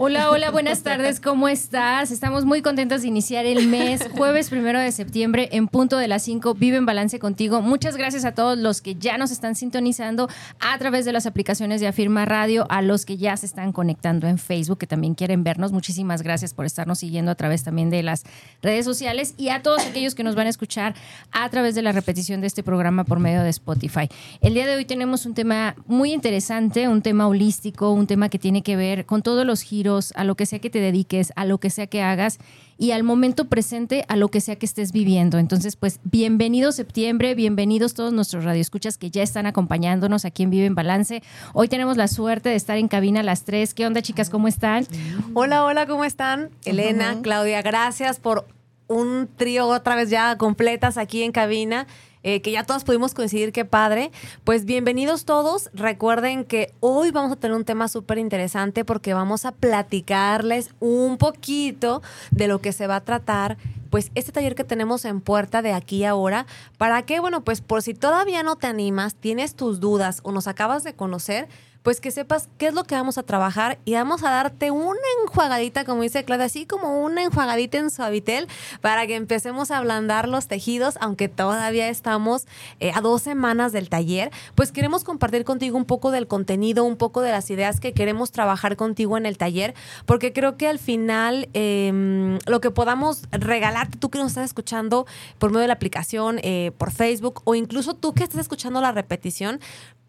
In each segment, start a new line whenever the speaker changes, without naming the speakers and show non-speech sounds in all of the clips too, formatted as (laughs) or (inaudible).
Hola, hola, buenas tardes, ¿cómo estás? Estamos muy contentos de iniciar el mes, jueves primero de septiembre, en punto de las 5. Vive en balance contigo. Muchas gracias a todos los que ya nos están sintonizando a través de las aplicaciones de Afirma Radio, a los que ya se están conectando en Facebook, que también quieren vernos. Muchísimas gracias por estarnos siguiendo a través también de las redes sociales y a todos aquellos que nos van a escuchar a través de la repetición de este programa por medio de Spotify. El día de hoy tenemos un tema muy interesante, un tema holístico, un tema que tiene que ver con todos los giros a lo que sea que te dediques, a lo que sea que hagas y al momento presente, a lo que sea que estés viviendo. Entonces, pues bienvenido septiembre, bienvenidos todos nuestros radioescuchas que ya están acompañándonos aquí en Vive en Balance. Hoy tenemos la suerte de estar en cabina a las tres. ¿Qué onda, chicas? ¿Cómo están?
Hola, hola, ¿cómo están? Elena, Claudia, gracias por un trío otra vez ya completas aquí en cabina. Eh, que ya todos pudimos coincidir, qué padre. Pues bienvenidos todos. Recuerden que hoy vamos a tener un tema súper interesante porque vamos a platicarles un poquito de lo que se va a tratar pues este taller que tenemos en puerta de aquí ahora, para que, bueno, pues por si todavía no te animas, tienes tus dudas o nos acabas de conocer, pues que sepas qué es lo que vamos a trabajar y vamos a darte una enjuagadita, como dice Claudia, así como una enjuagadita en suavitel para que empecemos a ablandar los tejidos, aunque todavía estamos eh, a dos semanas del taller, pues queremos compartir contigo un poco del contenido, un poco de las ideas que queremos trabajar contigo en el taller, porque creo que al final em, lo que podamos regalarte, tú que nos estás escuchando por medio de la aplicación, eh, por Facebook, o incluso tú que estás escuchando la repetición,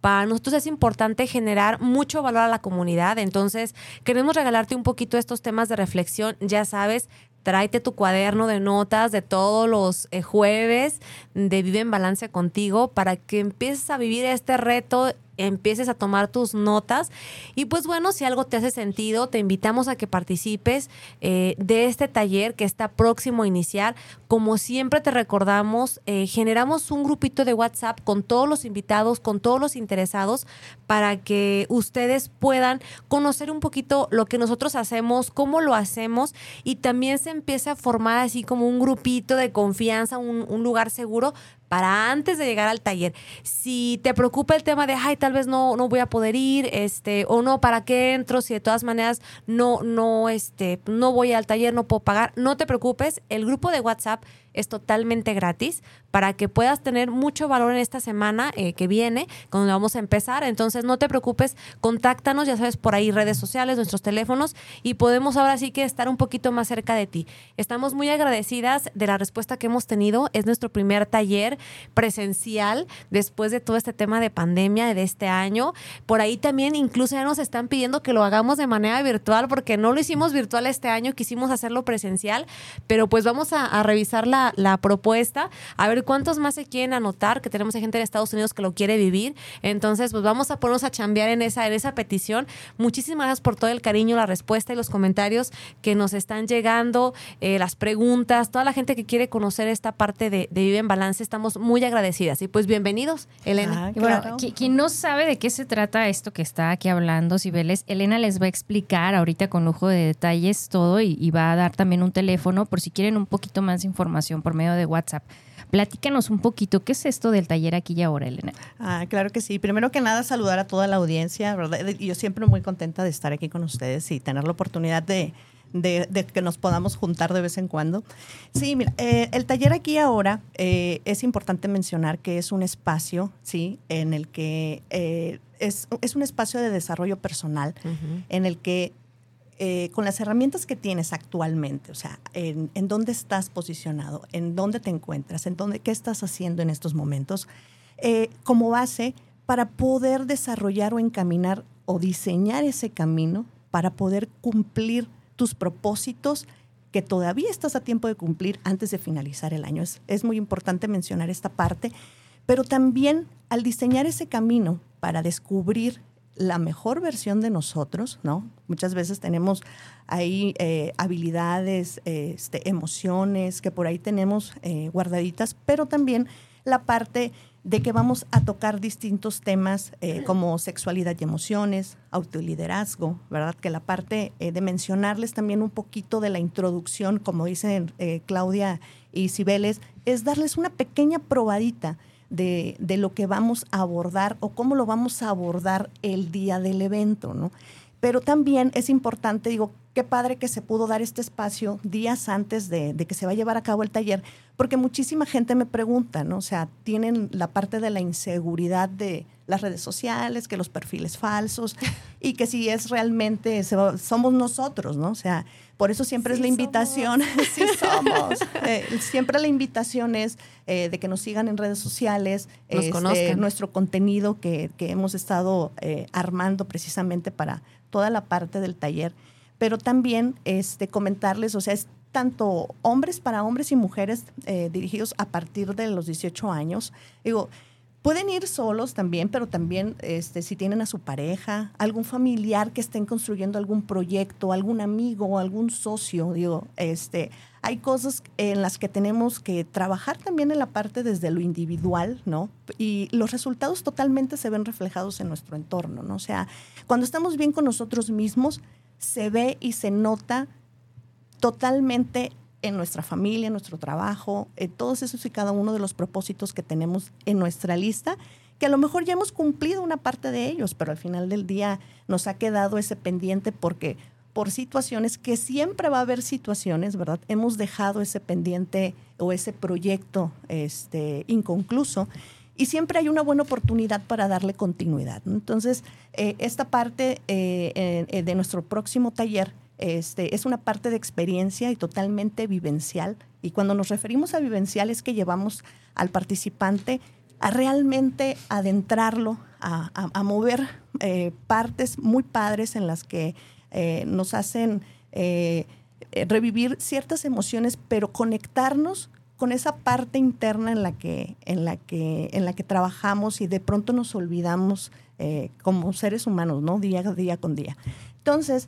para nosotros es importante generar mucho valor a la comunidad. Entonces, queremos regalarte un poquito estos temas de reflexión. Ya sabes, tráete tu cuaderno de notas de todos los eh, jueves de Vive en Balance contigo para que empieces a vivir este reto empieces a tomar tus notas. Y pues bueno, si algo te hace sentido, te invitamos a que participes eh, de este taller que está próximo a iniciar. Como siempre te recordamos, eh, generamos un grupito de WhatsApp con todos los invitados, con todos los interesados, para que ustedes puedan conocer un poquito lo que nosotros hacemos, cómo lo hacemos y también se empiece a formar así como un grupito de confianza, un lugar seguro para antes de llegar al taller. Si te preocupa el tema de, ay, tal vez no, no voy a poder ir, este, o no, ¿para qué entro? Si de todas maneras no, no, este, no voy al taller, no puedo pagar, no te preocupes. El grupo de WhatsApp es totalmente gratis para que puedas tener mucho valor en esta semana eh, que viene, cuando vamos a empezar. Entonces, no te preocupes, contáctanos, ya sabes, por ahí redes sociales, nuestros teléfonos, y podemos ahora sí que estar un poquito más cerca de ti. Estamos muy agradecidas de la respuesta que hemos tenido. Es nuestro primer taller presencial después de todo este tema de pandemia de este año. Por ahí también incluso ya nos están pidiendo que lo hagamos de manera virtual, porque no lo hicimos virtual este año, quisimos hacerlo presencial, pero pues vamos a, a revisar la la, propuesta, a ver cuántos más se quieren anotar, que tenemos gente en Estados Unidos que lo quiere vivir. Entonces, pues vamos a ponernos a chambear en esa, en esa petición. Muchísimas gracias por todo el cariño, la respuesta y los comentarios que nos están llegando, eh, las preguntas, toda la gente que quiere conocer esta parte de, Vive en Balance, estamos muy agradecidas. Y pues bienvenidos, Elena.
Ah, bueno, quien no sabe de qué se trata esto que está aquí hablando, Sibeles, Elena les va a explicar ahorita con lujo de detalles todo y va a dar también un teléfono por si quieren un poquito más de información por medio de WhatsApp. Platícanos un poquito, ¿qué es esto del taller aquí y ahora, Elena?
Ah, claro que sí. Primero que nada, saludar a toda la audiencia, ¿verdad? Yo siempre muy contenta de estar aquí con ustedes y tener la oportunidad de, que nos podamos juntar de vez en cuando. Sí, mira, eh, el taller aquí ahora eh, es importante mencionar que es un espacio, ¿sí? En el que eh, es, un espacio de desarrollo personal, en el que eh, con las herramientas que tienes actualmente, o sea, en, dónde estás posicionado, en dónde te encuentras, en dónde, qué estás haciendo en estos momentos, eh, como base para poder desarrollar o encaminar o diseñar ese camino para poder cumplir tus propósitos que todavía estás a tiempo de cumplir antes de finalizar el año. Es, es muy importante mencionar esta parte, pero también al diseñar ese camino para descubrir la mejor versión de nosotros, ¿no? Muchas veces tenemos ahí eh, habilidades, este, emociones que por ahí tenemos eh, guardaditas, pero también la parte de que vamos a tocar distintos temas eh, como sexualidad y emociones, autoliderazgo, ¿verdad? Que la parte de mencionarles también un poquito de la introducción, como dicen Claudia y Cibeles, es darles una pequeña probadita de, de, lo que vamos a abordar o cómo lo vamos a abordar el día del evento, ¿no? Pero también es importante, digo, qué padre que se pudo dar este espacio días antes de, que se va a llevar a cabo el taller, porque muchísima gente me pregunta, ¿no? O sea, tienen la parte de la inseguridad de las redes sociales, que los perfiles falsos (laughs) y que si es realmente, somos nosotros, ¿no? O sea, por eso siempre es la invitación, sí (laughs) somos, eh, siempre la invitación es eh, de que nos sigan en redes sociales,
nos este, conozcan.
nuestro contenido que, que hemos estado eh, armando precisamente para toda la parte del taller pero también este, comentarles, o sea, es tanto hombres para hombres y mujeres eh, dirigidos a partir de los 18 años. Digo, pueden ir solos también, pero también este, si tienen a su pareja, algún familiar que estén construyendo algún proyecto, algún amigo algún socio, digo, este, hay cosas en las que tenemos que trabajar también en la parte desde lo individual, ¿no? Y los resultados totalmente se ven reflejados en nuestro entorno, ¿no? O sea, cuando estamos bien con nosotros mismos, se ve y se nota totalmente en nuestra familia, en nuestro trabajo, en todos esos y cada uno de los propósitos que tenemos en nuestra lista, que a lo mejor ya hemos cumplido una parte de ellos, pero al final del día nos ha quedado ese pendiente porque por situaciones, que siempre va a haber situaciones, ¿verdad? Hemos dejado ese pendiente o ese proyecto este, inconcluso y siempre hay una buena oportunidad para darle continuidad. Entonces, eh, esta parte eh, eh, de nuestro próximo taller este, es una parte de experiencia y totalmente vivencial. Y cuando nos referimos a vivencial es que llevamos al participante a realmente adentrarlo, a, mover partes muy padres en las que nos hacen revivir ciertas emociones, pero conectarnos con esa parte interna en la que, en la que, en la que trabajamos y de pronto nos olvidamos eh, como seres humanos, ¿no? Día día con día. Entonces,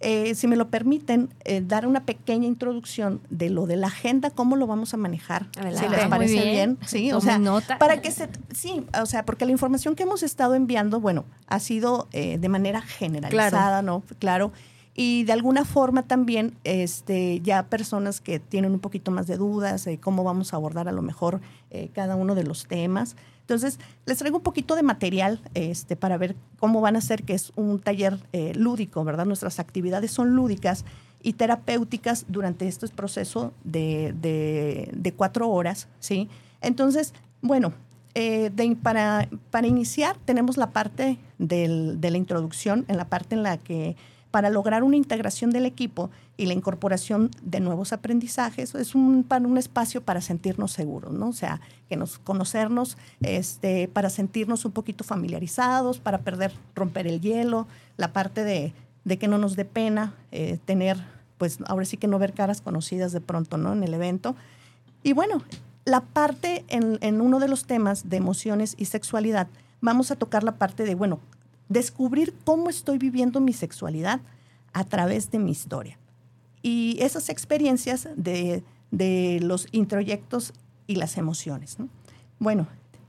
eh, si me lo permiten, eh, dar una pequeña introducción de lo de la agenda, cómo lo vamos a manejar. Si les parece bien. Sí, o sea, para que se, sí, o sea, porque la información que hemos estado enviando, bueno, ha sido de manera generalizada, ¿no? Claro y de alguna forma también este, ya personas que tienen un poquito más de dudas de cómo vamos a abordar a lo mejor eh, cada uno de los temas. Entonces, les traigo un poquito de material este, para ver cómo van a ser, que es un taller eh, lúdico, ¿verdad? Nuestras actividades son lúdicas y terapéuticas durante este proceso de, de, cuatro horas, ¿sí? Entonces, bueno, eh, para, para iniciar tenemos la parte del, de la introducción, en la parte en la que para lograr una integración del equipo y la incorporación de nuevos aprendizajes, es un, un espacio para sentirnos seguros, ¿no? O sea, que nos conocernos, este, para sentirnos un poquito familiarizados, para perder, romper el hielo, la parte de, que no nos dé pena eh, tener, pues ahora sí que no ver caras conocidas de pronto, ¿no? En el evento. Y bueno, la parte en, en uno de los temas de emociones y sexualidad, vamos a tocar la parte de, bueno, descubrir cómo estoy viviendo mi sexualidad a través de mi historia. Y esas experiencias de, los introyectos y las emociones. Bueno,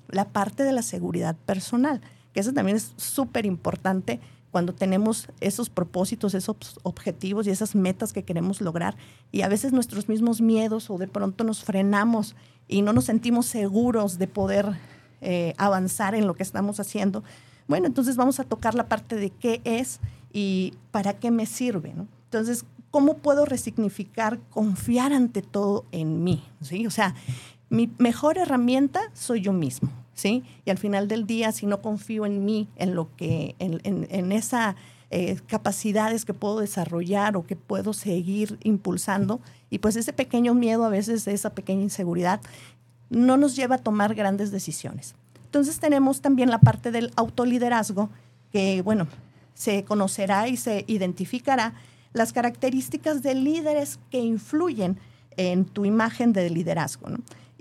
la parte de la seguridad personal, que eso también es súper importante cuando tenemos esos propósitos, esos objetivos y esas metas que queremos lograr. Y a veces nuestros mismos miedos o de pronto nos frenamos y no nos sentimos seguros de poder eh, avanzar en lo que estamos haciendo bueno, entonces vamos a tocar la parte de qué es y para qué me sirve. Entonces, ¿cómo puedo resignificar, confiar ante todo en mí? ¿sí? O sea, mi mejor herramienta soy yo mismo. ¿sí? Y al final del día, si no confío en mí, en lo que, en, en, esas eh, capacidades que puedo desarrollar o que puedo seguir impulsando, y pues ese pequeño miedo, a veces esa pequeña inseguridad, no nos lleva a tomar grandes decisiones. Entonces tenemos también la parte del autoliderazgo, que bueno, se conocerá y se identificará las características de líderes que influyen en tu imagen de liderazgo.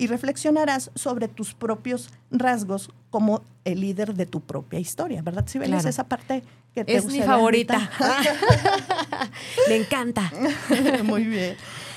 y reflexionarás sobre tus propios rasgos como el líder de tu propia historia, ¿verdad? Si ves esa parte que te
Es mi favorita. (laughs) Me encanta. (laughs)
Muy bien.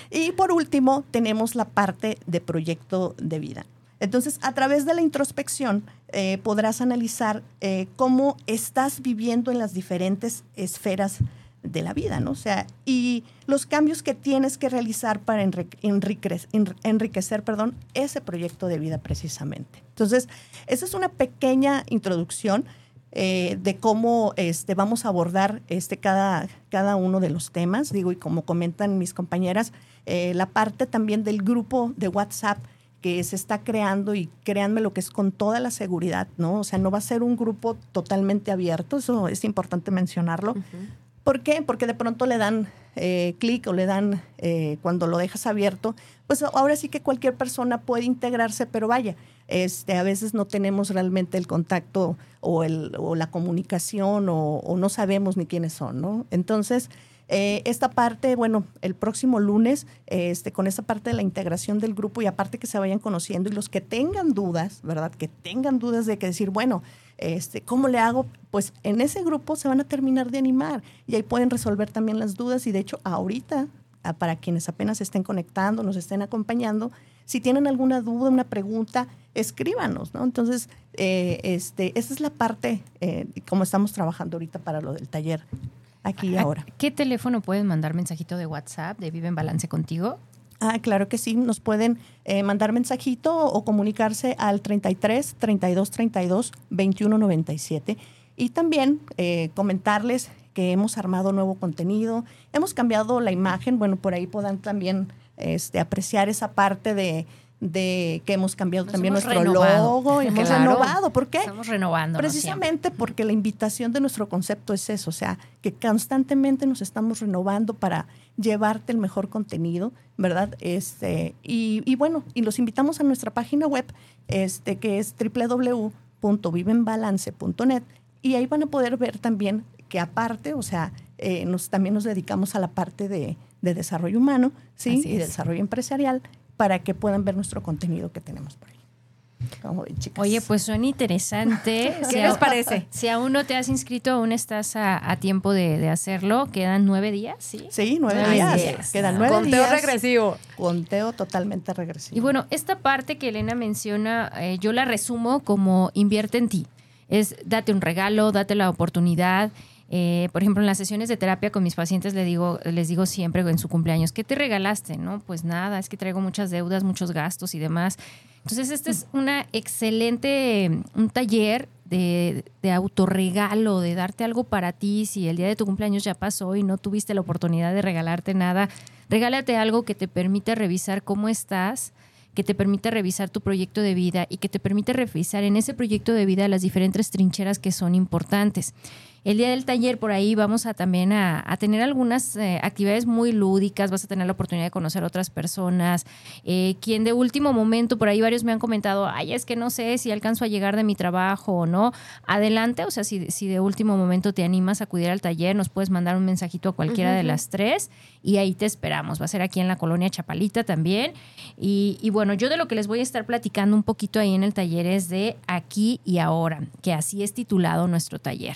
Y por último, tenemos la parte de proyecto de vida. Entonces, a través de la introspección, eh, podrás analizar eh, cómo estás viviendo en las diferentes esferas de la vida, ¿no? O sea, y los cambios que tienes que realizar para enriquecer, perdón, ese proyecto de vida precisamente. Entonces, esa es una pequeña introducción eh, de cómo este, vamos a abordar este, cada, cada uno de los temas. Digo, y como comentan mis compañeras, la parte también del grupo de WhatsApp que se está creando y créanme lo que es con toda la seguridad, ¿no? O sea, no va a ser un grupo totalmente abierto, eso es importante mencionarlo. ¿Por qué? Porque de pronto le dan eh, clic o le dan, eh, cuando lo dejas abierto, pues ahora sí que cualquier persona puede integrarse, pero vaya, este, a veces no tenemos realmente el contacto o, el, o la comunicación o, o, no sabemos ni quiénes son, ¿no? Entonces, eh, esta parte, bueno, el próximo lunes, este, con esta parte de la integración del grupo y aparte que se vayan conociendo y los que tengan dudas, ¿verdad? Que tengan dudas de que decir, bueno, este, ¿cómo le hago? Pues en ese grupo se van a terminar de animar y ahí pueden resolver también las dudas y de hecho ahorita, para quienes apenas estén conectando, nos estén acompañando, si tienen alguna duda, una pregunta, escríbanos, ¿no? Entonces, eh, este, esa es la parte, eh, como estamos trabajando ahorita para lo del taller aquí y ahora.
¿Qué teléfono pueden mandar mensajito de WhatsApp de Vive en Balance contigo?
Ah, claro que sí, nos pueden eh, mandar mensajito o comunicarse al 33 32 32 21 97 y también eh, comentarles que hemos armado nuevo contenido, hemos cambiado la imagen, bueno, por ahí puedan también este, apreciar esa parte de, de que hemos cambiado también nuestro logo, hemos renovado. ¿Por qué?
Estamos renovando.
Precisamente porque la invitación de nuestro concepto es eso, o sea, que constantemente nos estamos renovando para llevarte el mejor contenido, ¿verdad? Este, y, y bueno, y los invitamos a nuestra página web, este, que es www.vivenbalance.net, y ahí van a poder ver también que aparte, o sea, eh, nos, también nos dedicamos a la parte de, de desarrollo humano, ¿sí? Y de desarrollo empresarial para que puedan ver nuestro contenido que tenemos por ahí.
Oye, pues suena interesante. (laughs)
¿Qué les parece?
Si aún no te has inscrito, aún estás a, tiempo de, hacerlo. Quedan nueve días, ¿sí?
Sí, nueve, días. Quedan nueve
Conteo días. Conteo regresivo.
Conteo totalmente regresivo.
Y bueno, esta parte que Elena menciona, eh, yo la resumo como invierte en ti. Es date un regalo, date la oportunidad eh, por ejemplo, en las sesiones de terapia con mis pacientes les digo, les digo siempre en su cumpleaños, ¿qué te regalaste? No, pues nada, es que traigo muchas deudas, muchos gastos y demás. Entonces, este es una excelente, un taller de, de autorregalo, de darte algo para ti. Si el día de tu cumpleaños ya pasó y no tuviste la oportunidad de regalarte nada, regálate algo que te permita revisar cómo estás, que te permita revisar tu proyecto de vida y que te permita revisar en ese proyecto de vida las diferentes trincheras que son importantes. El día del taller por ahí vamos a también a, tener algunas eh, actividades muy lúdicas, vas a tener la oportunidad de conocer a otras personas, eh, quien de último momento, por ahí varios me han comentado, ay, es que no sé si alcanzo a llegar de mi trabajo o no, adelante, o sea, si, si de último momento te animas a acudir al taller, nos puedes mandar un mensajito a cualquiera de las tres y ahí te esperamos, va a ser aquí en la colonia Chapalita también. Y, y bueno, yo de lo que les voy a estar platicando un poquito ahí en el taller es de aquí y ahora, que así es titulado nuestro taller.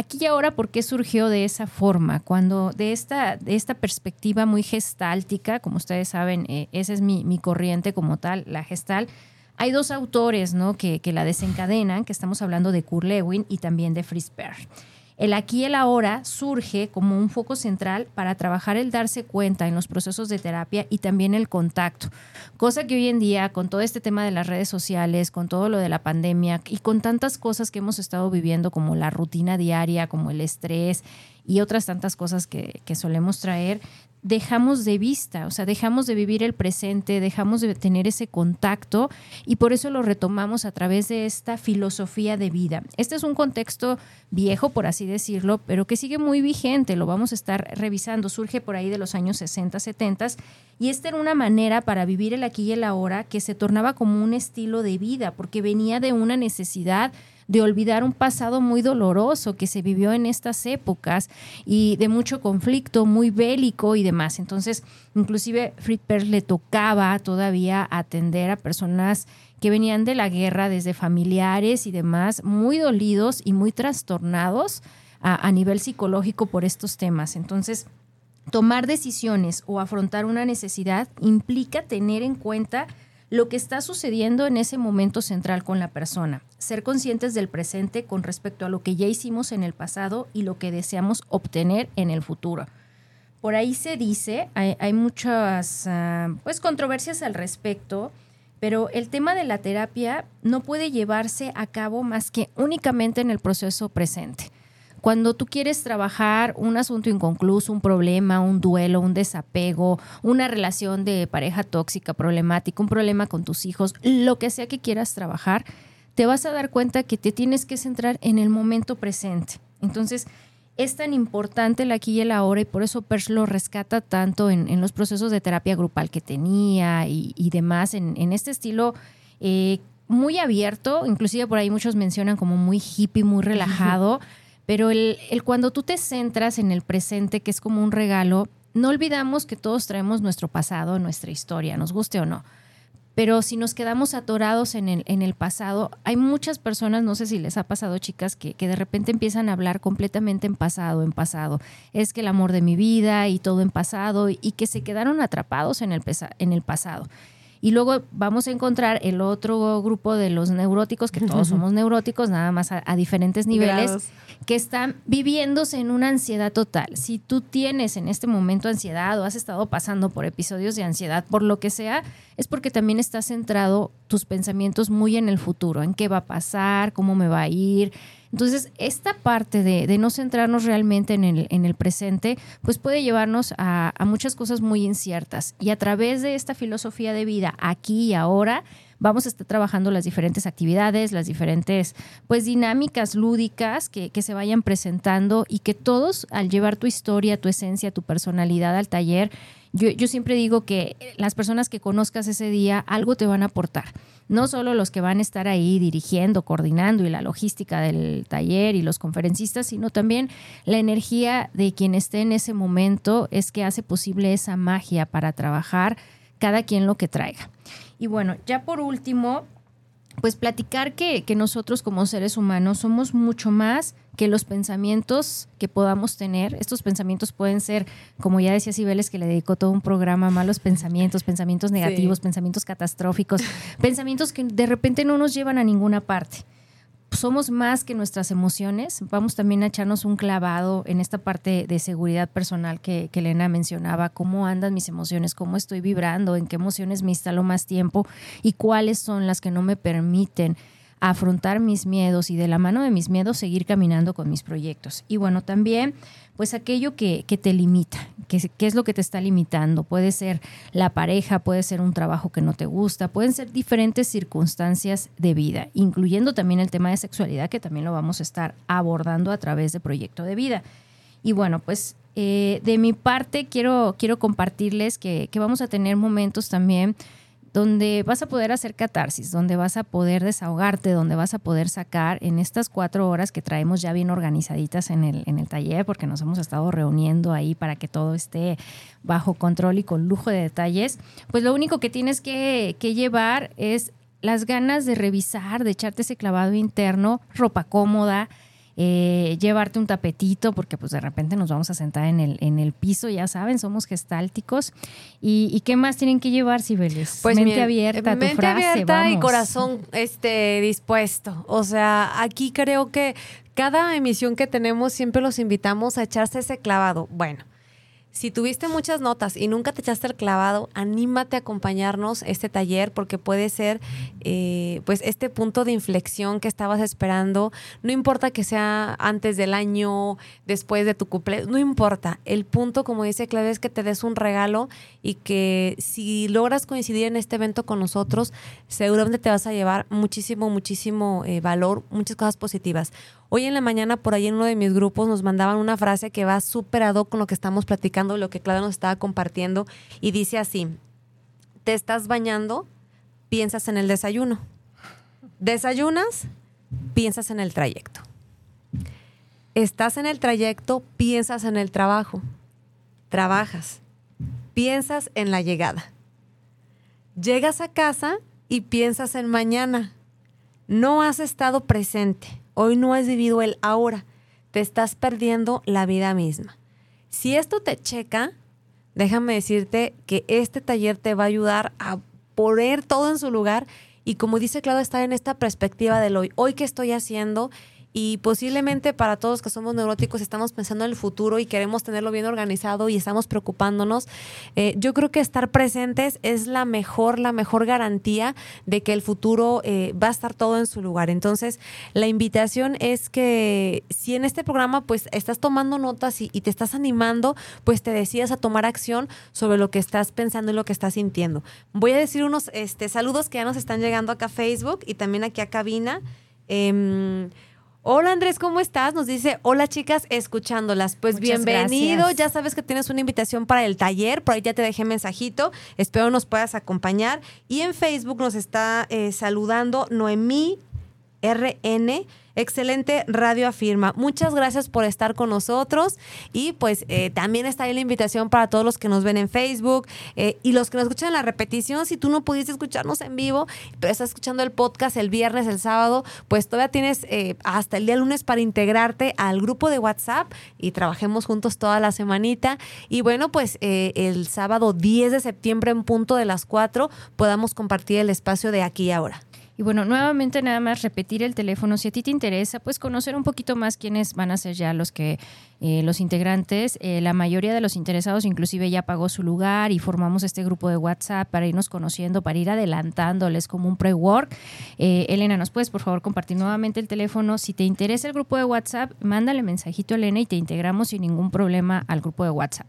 Aquí y ahora, ¿por qué surgió de esa forma? Cuando de esta, de esta perspectiva muy gestáltica, como ustedes saben, eh, esa es mi, corriente como tal, la gestal, hay dos autores ¿no? que, que la desencadenan, que estamos hablando de Kurt Lewin y también de Fritz Perl. El aquí y el ahora surge como un foco central para trabajar el darse cuenta en los procesos de terapia y también el contacto. Cosa que hoy en día, con todo este tema de las redes sociales, con todo lo de la pandemia y con tantas cosas que hemos estado viviendo como la rutina diaria, como el estrés y otras tantas cosas que, que solemos traer, dejamos de vista, o sea, dejamos de vivir el presente, dejamos de tener ese contacto y por eso lo retomamos a través de esta filosofía de vida. Este es un contexto viejo, por así decirlo, pero que sigue muy vigente, lo vamos a estar revisando, surge por ahí de los años 60, 70 y esta era una manera para vivir el aquí y el ahora que se tornaba como un estilo de vida, porque venía de una necesidad de olvidar un pasado muy doloroso que se vivió en estas épocas y de mucho conflicto, muy bélico y demás. Entonces, inclusive Friedberg le tocaba todavía atender a personas que venían de la guerra desde familiares y demás, muy dolidos y muy trastornados a, a nivel psicológico por estos temas. Entonces, tomar decisiones o afrontar una necesidad implica tener en cuenta lo que está sucediendo en ese momento central con la persona, ser conscientes del presente con respecto a lo que ya hicimos en el pasado y lo que deseamos obtener en el futuro. Por ahí se dice, hay, muchas uh, pues controversias al respecto, pero el tema de la terapia no puede llevarse a cabo más que únicamente en el proceso presente. Cuando tú quieres trabajar un asunto inconcluso, un problema, un duelo, un desapego, una relación de pareja tóxica, problemática, un problema con tus hijos, lo que sea que quieras trabajar, te vas a dar cuenta que te tienes que centrar en el momento presente. Entonces, es tan importante el aquí y el ahora y por eso Persh lo rescata tanto en, los procesos de terapia grupal que tenía y, demás, en, este estilo eh, muy abierto, inclusive por ahí muchos mencionan como muy hippie, muy relajado. Pero el, cuando tú te centras en el presente, que es como un regalo, no olvidamos que todos traemos nuestro pasado, nuestra historia, nos guste o no. Pero si nos quedamos atorados en el, en el pasado, hay muchas personas, no sé si les ha pasado, chicas, que, que de repente empiezan a hablar completamente en pasado, en pasado. Es que el amor de mi vida y todo en pasado y, que se quedaron atrapados en el, en el pasado. Y luego vamos a encontrar el otro grupo de los neuróticos, que todos somos neuróticos, nada más a, diferentes niveles, que están viviéndose en una ansiedad total. Si tú tienes en este momento ansiedad o has estado pasando por episodios de ansiedad, por lo que sea, es porque también estás centrado tus pensamientos muy en el futuro, en qué va a pasar, cómo me va a ir entonces, esta parte de, no centrarnos realmente en el, en el, presente, pues puede llevarnos a, a muchas cosas muy inciertas. Y a través de esta filosofía de vida, aquí y ahora, vamos a estar trabajando las diferentes actividades, las diferentes pues dinámicas lúdicas que, que, se vayan presentando y que todos al llevar tu historia, tu esencia, tu personalidad al taller, yo, yo siempre digo que las personas que conozcas ese día algo te van a aportar no solo los que van a estar ahí dirigiendo, coordinando y la logística del taller y los conferencistas, sino también la energía de quien esté en ese momento es que hace posible esa magia para trabajar cada quien lo que traiga. Y bueno, ya por último, pues platicar que, que nosotros como seres humanos somos mucho más que los pensamientos que podamos tener, estos pensamientos pueden ser, como ya decía Cibeles, que le dedicó todo un programa malos pensamientos, pensamientos negativos, pensamientos catastróficos, pensamientos que de repente no nos llevan a ninguna parte somos más que nuestras emociones. Vamos también a echarnos un clavado en esta parte de seguridad personal que, que, Elena mencionaba, cómo andan mis emociones, cómo estoy vibrando, en qué emociones me instalo más tiempo y cuáles son las que no me permiten afrontar mis miedos y de la mano de mis miedos seguir caminando con mis proyectos. Y bueno, también pues aquello que, te limita, que, es lo que te está limitando. Puede ser la pareja, puede ser un trabajo que no te gusta, pueden ser diferentes circunstancias de vida, incluyendo también el tema de sexualidad que también lo vamos a estar abordando a través de Proyecto de Vida. Y bueno, pues eh, de mi parte quiero, quiero compartirles que, que vamos a tener momentos también donde vas a poder hacer catarsis, donde vas a poder desahogarte, donde vas a poder sacar en estas cuatro horas que traemos ya bien organizaditas en el, en el taller, porque nos hemos estado reuniendo ahí para que todo esté bajo control y con lujo de detalles, pues lo único que tienes que, que llevar es las ganas de revisar, de echarte ese clavado interno, ropa cómoda, eh, llevarte un tapetito, porque pues de repente nos vamos a sentar en el, en el piso, ya saben, somos gestálticos. ¿Y, qué más tienen que llevar, Sibeles?
Pues mente abierta, tu mente abierta y corazón este, dispuesto. O sea, aquí creo que cada emisión que tenemos siempre los invitamos a echarse ese clavado. Bueno, si tuviste muchas notas y nunca te echaste el clavado, anímate a acompañarnos este taller porque puede ser eh, pues este punto de inflexión que estabas esperando. No importa que sea antes del año, después de tu cumpleaños, no importa. El punto, como dice Claudia, es que te des un regalo y que si logras coincidir en este evento con nosotros, seguramente te vas a llevar muchísimo, muchísimo eh, valor, muchas cosas positivas. Hoy en la mañana por ahí en uno de mis grupos nos mandaban una frase que va súper con lo que estamos platicando, lo que Claudia nos estaba compartiendo y dice así, te estás bañando, piensas en el desayuno. Desayunas, piensas en el trayecto. Estás en el trayecto, piensas en el trabajo. Trabajas, piensas en la llegada. Llegas a casa y piensas en mañana. No has estado presente. Hoy no has vivido el ahora. Te estás perdiendo la vida misma. Si esto te checa, déjame decirte que este taller te va a ayudar a poner todo en su lugar y como dice Claudia, estar en esta perspectiva del hoy. Hoy qué estoy haciendo y posiblemente para todos que somos neuróticos estamos pensando en el futuro y queremos tenerlo bien organizado y estamos preocupándonos. Eh, yo creo que estar presentes es la mejor, la mejor garantía de que el futuro eh, va a estar todo en su lugar. Entonces, la invitación es que si en este programa pues estás tomando notas y, te estás animando, pues te decidas a tomar acción sobre lo que estás pensando y lo que estás sintiendo. Voy a decir unos este, saludos que ya nos están llegando acá a Facebook y también aquí a cabina. Em, Hola Andrés, ¿cómo estás? Nos dice, hola chicas, escuchándolas. Pues bienvenido, ya sabes que tienes una invitación para el taller, por ahí ya te dejé mensajito, espero nos puedas acompañar. Y en Facebook nos está eh, saludando Noemí RN Excelente Radio Afirma. Muchas gracias por estar con nosotros y pues eh, también está ahí la invitación para todos los que nos ven en Facebook eh, y los que nos escuchan en la repetición. Si tú no pudiste escucharnos en vivo, pero estás escuchando el podcast el viernes, el sábado, pues todavía tienes eh, hasta el día lunes para integrarte al grupo de WhatsApp y trabajemos juntos toda la semanita. Y bueno, pues el sábado 10 de septiembre en punto de las 4 podamos compartir el espacio de aquí y ahora.
Y bueno, nuevamente nada más repetir el teléfono. Si a ti te interesa, pues conocer un poquito más quiénes van a ser ya los que eh, los integrantes. Eh, la mayoría de los interesados inclusive ya pagó su lugar y formamos este grupo de WhatsApp para irnos conociendo, para ir adelantándoles como un pre-work. Eh, Elena, ¿nos puedes por favor compartir nuevamente el teléfono? Si te interesa el grupo de WhatsApp, mándale mensajito a Elena y te integramos sin ningún problema al grupo de WhatsApp.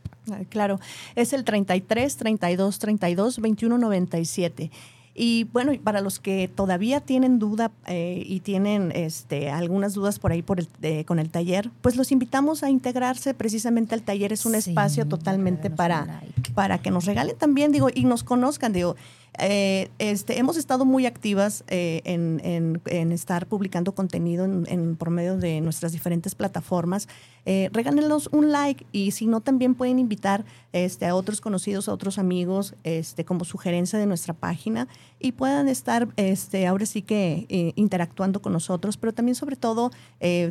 Claro, es el 33 32 32 21 97. Y bueno, para los que todavía tienen duda eh, y tienen este, algunas dudas por ahí por el, con el taller, pues los invitamos a integrarse precisamente al taller. Es un espacio totalmente para, para que nos regalen también, digo, y nos conozcan. Digo, eh, este, hemos estado muy activas eh, en, estar publicando contenido en, por medio de nuestras diferentes plataformas. Eh, regálenos un like y si no, también pueden invitar este, a otros conocidos, a otros amigos, este, como sugerencia de nuestra página y puedan estar este, ahora sí que eh, interactuando con nosotros, pero también sobre todo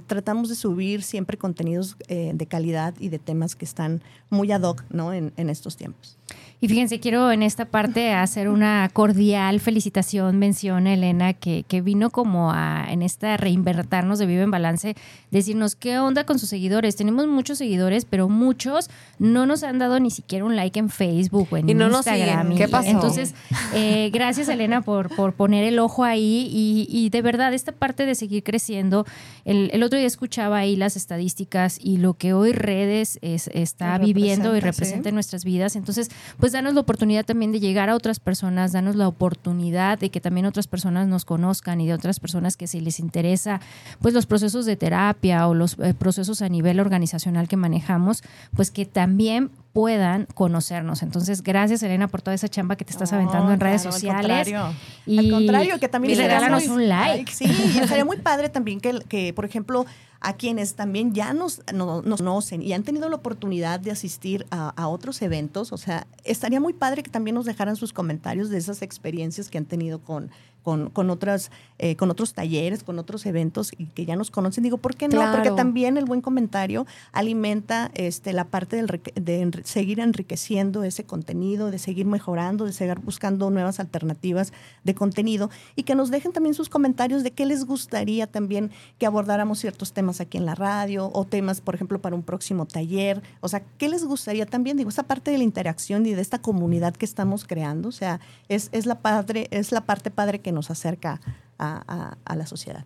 tratamos de subir siempre contenidos de calidad y de temas que están muy ad hoc ¿no? en estos tiempos.
Y fíjense, quiero en esta parte hacer una cordial felicitación, mención a Elena, que, que vino como a, en esta reinvertirnos de Vive en Balance, decirnos qué onda con sus seguidores. Tenemos muchos seguidores, pero muchos no nos han dado ni siquiera un like en Facebook o en y no Instagram.
¿Qué pasó?
Entonces, eh, (laughs) gracias Elena por, por poner el ojo ahí y, y, de verdad esta parte de seguir creciendo. El, el, otro día escuchaba ahí las estadísticas y lo que hoy redes es, está viviendo y representa en nuestras vidas. Entonces, pues pues danos la oportunidad también de llegar a otras personas, danos la oportunidad de que también otras personas nos conozcan y de otras personas que si les interesa pues los procesos de terapia o los eh, procesos a nivel organizacional que manejamos, pues que también puedan conocernos. Entonces, gracias Elena por toda esa chamba que te estás aventando en redes sociales.
Al contrario, y, al contrario que también
regálanos un like.
Sí, sería muy (laughs) padre también que, que por ejemplo, a quienes también ya nos, nos conocen y han tenido la oportunidad de asistir a, otros eventos. O sea, estaría muy padre que también nos dejaran sus comentarios de esas experiencias que han tenido con, con, con, otras, eh, con otros talleres, con otros eventos y que ya nos conocen. Digo, ¿por qué no? Porque también el buen comentario alimenta este, la parte del, de seguir enriqueciendo ese contenido, de seguir mejorando, de seguir buscando nuevas alternativas de contenido y que nos dejen también sus comentarios de qué les gustaría también que abordáramos ciertos temas aquí en la radio o temas, por ejemplo, para un próximo taller. O sea, ¿qué les gustaría también? Digo, esa parte de la interacción y de esta comunidad que estamos creando, o sea, es, es, la, padre, es la parte padre que nos acerca a, la sociedad.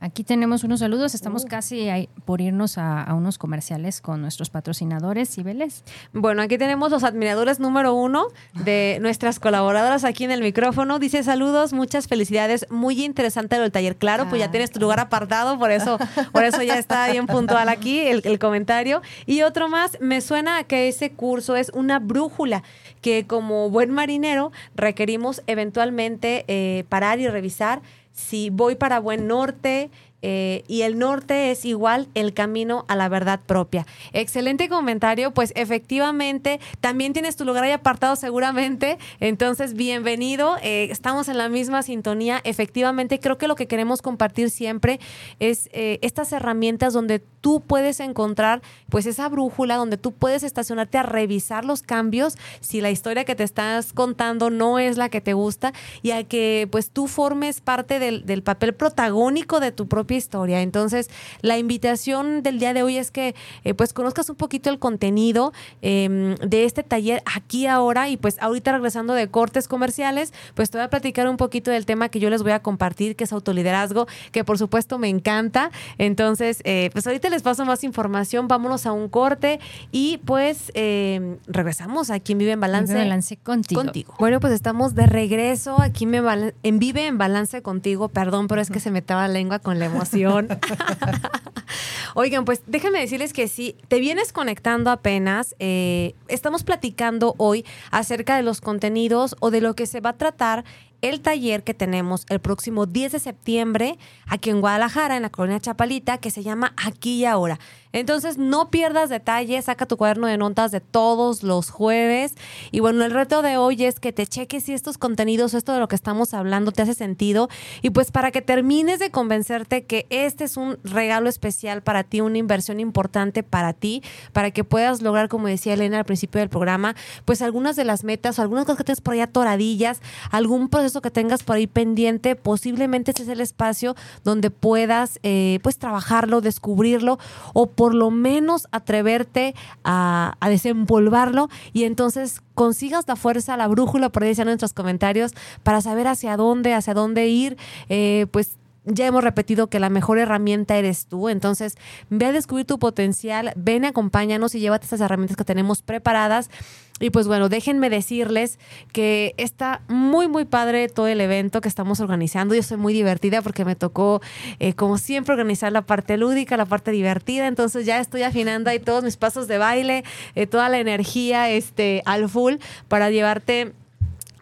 Aquí tenemos unos saludos. Estamos uh. casi por irnos a, unos comerciales con nuestros patrocinadores, Cibeles.
Bueno, aquí tenemos los admiradores número uno de nuestras colaboradoras aquí en el micrófono. Dice saludos, muchas felicidades. Muy interesante el taller. Claro, pues ya tienes tu lugar apartado, por eso, por eso ya está bien puntual aquí el, el comentario. Y otro más, me suena que ese curso es una brújula que como buen marinero requerimos eventualmente eh, parar y revisar si voy para buen norte, eh, y el norte es igual el camino a la verdad propia. Excelente comentario, pues efectivamente también tienes tu lugar ahí apartado seguramente, entonces bienvenido, eh, estamos en la misma sintonía, efectivamente creo que lo que queremos compartir siempre es eh, estas herramientas donde tú puedes encontrar pues esa brújula, donde tú puedes estacionarte a revisar los cambios si la historia que te estás contando no es la que te gusta y a que pues tú formes parte del, del papel protagónico de tu propia historia. Entonces, la invitación del día de hoy es que eh, pues conozcas un poquito el contenido em, de este taller aquí ahora y pues ahorita regresando de cortes comerciales, pues te voy a platicar un poquito del tema que yo les voy a compartir, que es autoliderazgo, que por supuesto me encanta. Entonces, eh, pues ahorita les paso más información, vámonos a un corte y pues em, regresamos aquí en Vive en Balance.
Vive en Balance contigo.
contigo. Bueno, pues estamos de regreso aquí en Vive en Balance contigo. Perdón, pero es que se me estaba la lengua con la (laughs) Oigan, pues déjenme decirles que si te vienes conectando apenas, eh, estamos platicando hoy acerca de los contenidos o de lo que se va a tratar el taller que tenemos el próximo 10 de septiembre aquí en Guadalajara, en la colonia Chapalita, que se llama Aquí y Ahora. Entonces, no pierdas detalles, saca tu cuaderno de notas de todos los jueves. Y bueno, el reto de hoy es que te cheques si estos contenidos, esto de lo que estamos hablando, te hace sentido. Y pues para que termines de convencerte que este es un regalo especial para ti, una inversión importante para ti, para que puedas lograr, como decía Elena al principio del programa, pues algunas de las metas, algunas cosas que tienes por allá toradillas, algún proceso que tengas por ahí pendiente, posiblemente ese es el espacio donde puedas eh, pues trabajarlo, descubrirlo o por lo menos atreverte a, a desempolvarlo y entonces consigas la fuerza, la brújula, por ahí decían nuestros comentarios, para saber hacia dónde, hacia dónde ir, eh, pues ya hemos repetido que la mejor herramienta eres tú. Entonces, ve a descubrir tu potencial, ven, acompáñanos y llévate esas herramientas que tenemos preparadas. Y pues bueno, déjenme decirles que está muy, muy padre todo el evento que estamos organizando. Yo soy muy divertida porque me tocó, eh, como siempre, organizar la parte lúdica, la parte divertida. Entonces ya estoy afinando ahí todos mis pasos de baile, eh, toda la energía este, al full para llevarte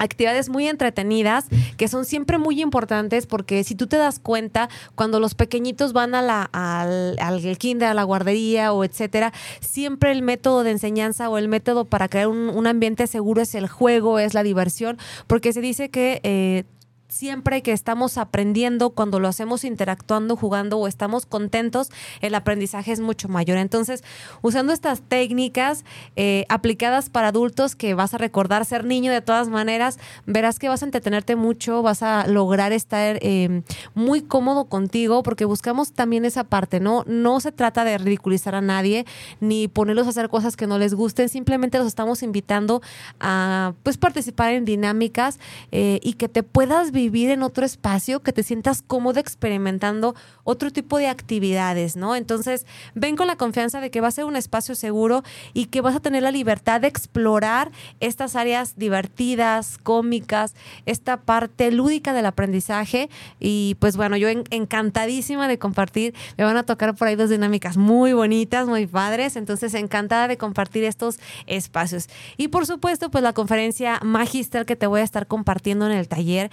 actividades muy entretenidas que son siempre muy importantes porque si tú te das cuenta, cuando los pequeñitos van a al, al kinder, a la guardería o etcétera, siempre el método de enseñanza o el método para crear un, un ambiente seguro es el juego, es la diversión, porque se dice que eh, siempre que estamos aprendiendo, cuando lo hacemos interactuando, jugando o estamos contentos, el aprendizaje es mucho mayor. Entonces, usando estas técnicas eh, aplicadas para adultos que vas a recordar ser niño de todas maneras, verás que vas a entretenerte mucho, vas a lograr estar eh, muy cómodo contigo, porque buscamos también esa parte, ¿no? No se trata de ridiculizar a nadie, ni ponerlos a hacer cosas que no les gusten, simplemente los estamos invitando a pues participar en dinámicas eh, y que te puedas vivir vivir en otro espacio, que te sientas cómodo experimentando otro tipo de actividades, ¿no? Entonces, ven con la confianza de que va a ser un espacio seguro y que vas a tener la libertad de explorar estas áreas divertidas, cómicas, esta parte lúdica del aprendizaje. Y pues bueno, yo encantadísima de compartir. Me van a tocar por ahí dos dinámicas muy bonitas, muy padres. Entonces, encantada de compartir estos espacios. Y por supuesto, pues la conferencia magistral que te voy a estar compartiendo en el taller.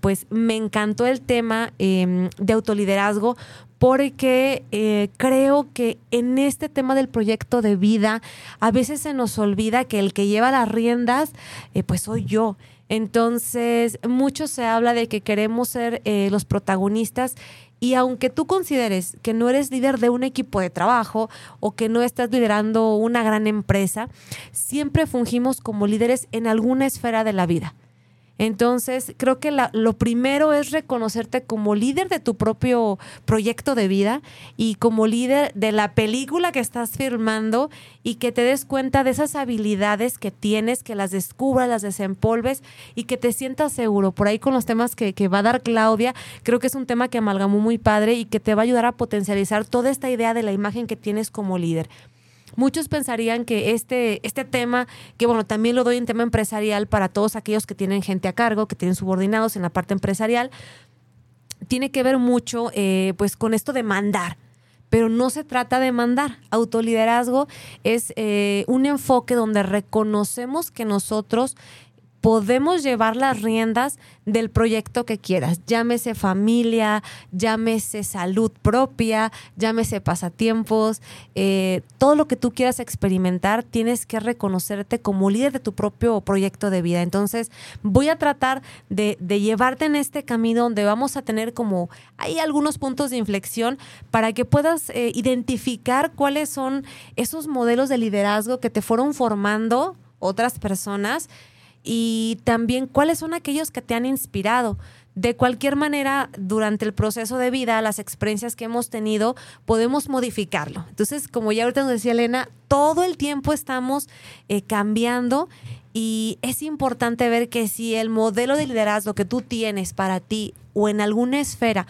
Pues me encantó el tema em, de autoliderazgo porque eh, creo que en este tema del proyecto de vida a veces se nos olvida que el que lleva las riendas eh, pues soy yo. Entonces, mucho se habla de que queremos ser los protagonistas y aunque tú consideres que no eres líder de un equipo de trabajo o que no estás liderando una gran empresa, siempre fungimos como líderes en alguna esfera de la vida. Entonces, creo que lo primero es reconocerte como líder de tu propio proyecto de vida y como líder de la película que estás firmando y que te des cuenta de esas habilidades que tienes, que las descubras, las desempolves y que te sientas seguro. Por ahí con los temas que, que va a dar Claudia, creo que es un tema que amalgamó muy padre y que te va a ayudar a potencializar toda esta idea de la imagen que tienes como líder. Muchos pensarían que este, este tema, que bueno, también lo doy en tema empresarial para todos aquellos que tienen gente a cargo, que tienen subordinados en la parte empresarial, tiene que ver mucho eh, pues con esto de mandar pero no se trata de mandar. Autoliderazgo es eh, un enfoque donde reconocemos que nosotros podemos llevar las riendas del proyecto que quieras. Llámese familia, llámese salud propia, llámese pasatiempos, eh, todo lo que tú quieras experimentar, tienes que reconocerte como líder de tu propio proyecto de vida. Entonces, voy a tratar de, llevarte en este camino donde vamos a tener como, hay algunos puntos de inflexión para que puedas eh, identificar cuáles son esos modelos de liderazgo que te fueron formando otras personas y también cuáles son aquellos que te han inspirado. De cualquier manera, durante el proceso de vida, las experiencias que hemos tenido, podemos modificarlo. Entonces, como ya ahorita nos decía Elena, todo el tiempo estamos eh, cambiando y es importante ver que si el modelo de liderazgo que tú tienes para ti o en alguna esfera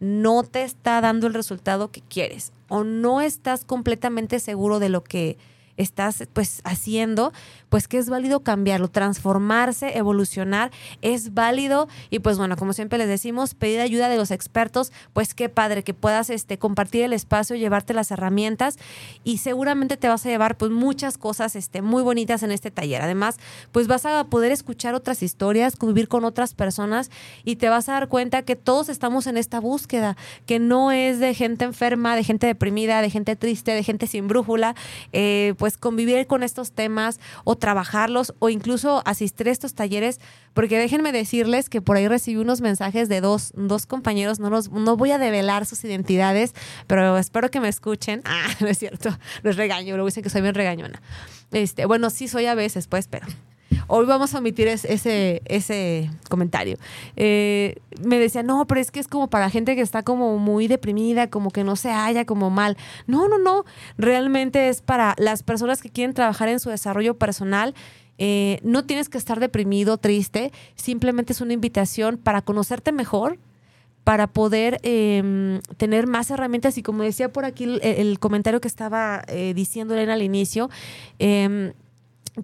no te está dando el resultado que quieres o no estás completamente seguro de lo que estás pues haciendo, pues que es válido cambiarlo, transformarse, evolucionar, es válido y pues bueno, como siempre les decimos, pedir ayuda de los expertos, pues qué padre que puedas este compartir el espacio, llevarte las herramientas y seguramente te vas a llevar pues muchas cosas este muy bonitas en este taller. Además, pues vas a poder escuchar otras historias, convivir con otras personas y te vas a dar cuenta que todos estamos en esta búsqueda, que no es de gente enferma, de gente deprimida, de gente triste, de gente sin brújula, eh, pues convivir con estos temas o trabajarlos o incluso asistir a estos talleres, porque déjenme decirles que por ahí recibí unos mensajes de dos, dos compañeros, no, los, no voy a develar sus identidades, pero espero que me escuchen. (laughs) Ah, no es cierto, no es regaño, luego dicen que soy bien regañona. Este, bueno, sí soy a veces, pues, pero Hoy vamos a omitir ese, ese comentario. Eh, me decía, no, pero es que es como para gente que está como muy deprimida, como que no se halla como mal. No, no, no. Realmente es para las personas que quieren trabajar en su desarrollo personal. Eh, no tienes que estar deprimido, triste. Simplemente es una invitación para conocerte mejor, para poder em, tener más herramientas y como decía por aquí el, comentario que estaba eh, diciendo Elena al inicio, eh,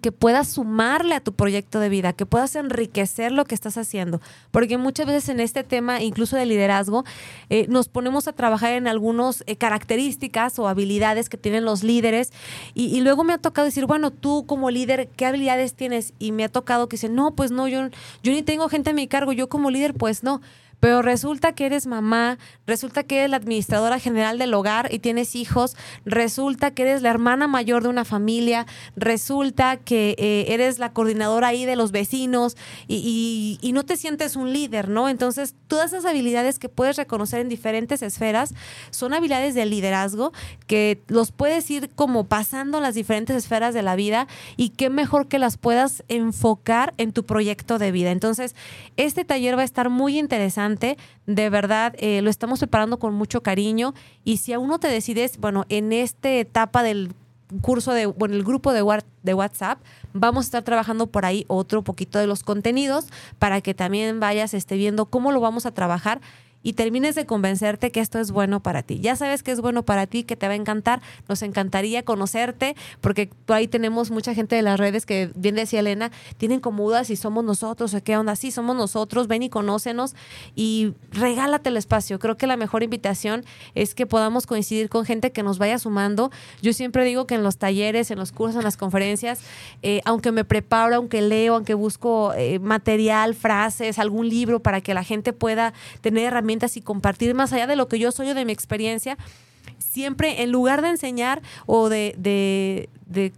que puedas sumarle a tu proyecto de vida, que puedas enriquecer lo que estás haciendo. Porque muchas veces en este tema, incluso de liderazgo, eh, nos ponemos a trabajar en algunas eh, características o habilidades que tienen los líderes. Y, luego me ha tocado decir, bueno, tú como líder, ¿qué habilidades tienes? Y me ha tocado que dicen, no, pues no, yo, yo ni tengo gente a mi cargo, yo como líder, pues no pero resulta que eres mamá, resulta que eres la administradora general del hogar y tienes hijos, resulta que eres la hermana mayor de una familia, resulta que eh, eres la coordinadora ahí de los vecinos y, y, no te sientes un líder, ¿no? Entonces, todas esas habilidades que puedes reconocer en diferentes esferas son habilidades de liderazgo que los puedes ir como pasando las diferentes esferas de la vida y qué mejor que las puedas enfocar en tu proyecto de vida. Entonces, este taller va a estar muy interesante de verdad eh, lo estamos preparando con mucho cariño. Y si aún no te decides, bueno, en esta etapa del curso de, bueno, el grupo de, de WhatsApp, vamos a estar trabajando por ahí otro poquito de los contenidos para que también vayas este, viendo cómo lo vamos a trabajar y termines de convencerte que esto es bueno para ti. Ya sabes que es bueno para ti, que te va a encantar. Nos encantaría conocerte porque por ahí tenemos mucha gente de las redes que, bien decía Elena, tienen como dudas si somos nosotros o qué onda. Sí, somos nosotros, ven y conócenos y regálate el espacio. Creo que la mejor invitación es que podamos coincidir con gente que nos vaya sumando. Yo siempre digo que en los talleres, en los cursos, en las conferencias, eh, aunque me preparo, aunque leo, aunque busco eh, material, frases, algún libro para que la gente pueda tener herramientas y compartir más allá de lo que yo soy o de mi experiencia, siempre en lugar de enseñar o de, de